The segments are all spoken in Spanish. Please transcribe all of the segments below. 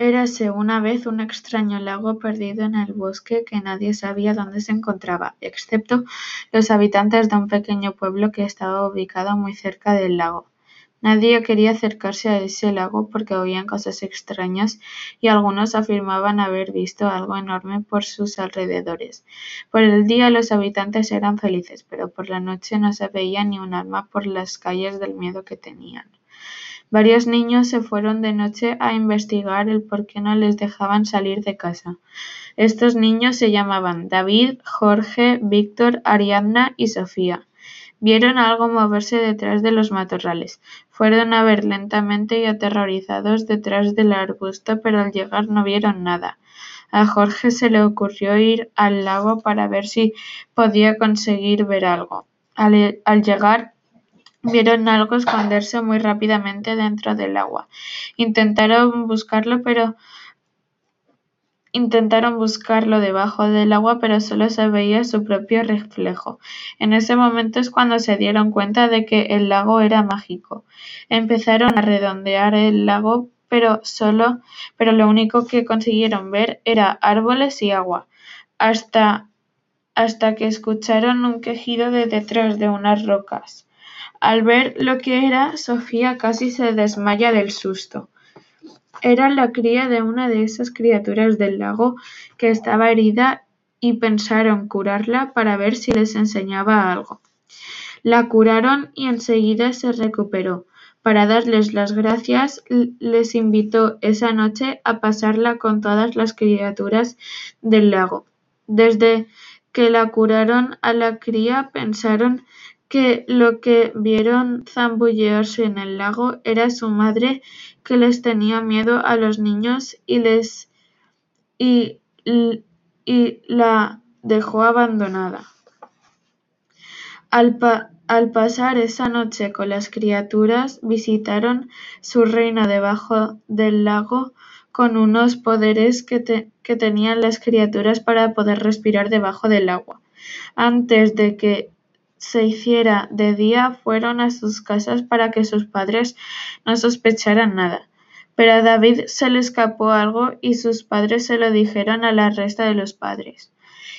Érase una vez un extraño lago perdido en el bosque que nadie sabía dónde se encontraba, excepto los habitantes de un pequeño pueblo que estaba ubicado muy cerca del lago. Nadie quería acercarse a ese lago porque oían cosas extrañas y algunos afirmaban haber visto algo enorme por sus alrededores. Por el día los habitantes eran felices, pero por la noche no se veía ni un alma por las calles del miedo que tenían. Varios niños se fueron de noche a investigar el por qué no les dejaban salir de casa. Estos niños se llamaban David, Jorge, Víctor, Ariadna y Sofía. Vieron algo moverse detrás de los matorrales. Fueron a ver lentamente y aterrorizados detrás del arbusto, pero al llegar no vieron nada. A Jorge se le ocurrió ir al lago para ver si podía conseguir ver algo. Al, al llegar vieron algo esconderse muy rápidamente dentro del agua. Intentaron buscarlo, pero Intentaron buscarlo debajo del agua, pero solo se veía su propio reflejo. En ese momento es cuando se dieron cuenta de que el lago era mágico. Empezaron a redondear el lago, pero solo, pero lo único que consiguieron ver era árboles y agua, hasta hasta que escucharon un quejido de detrás de unas rocas. Al ver lo que era, Sofía casi se desmaya del susto. Era la cría de una de esas criaturas del lago que estaba herida y pensaron curarla para ver si les enseñaba algo. La curaron y enseguida se recuperó. Para darles las gracias, les invitó esa noche a pasarla con todas las criaturas del lago. Desde que la curaron a la cría pensaron que lo que vieron zambullearse en el lago era su madre que les tenía miedo a los niños y les y, y la dejó abandonada. Al, pa, al pasar esa noche con las criaturas, visitaron su reino debajo del lago con unos poderes que, te, que tenían las criaturas para poder respirar debajo del agua. Antes de que se hiciera de día fueron a sus casas para que sus padres no sospecharan nada. Pero a David se le escapó algo y sus padres se lo dijeron a la resta de los padres.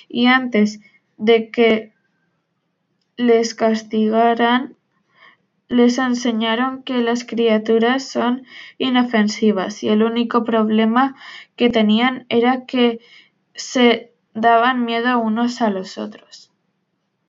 Y antes de que les castigaran, les enseñaron que las criaturas son inofensivas y el único problema que tenían era que se daban miedo unos a los otros.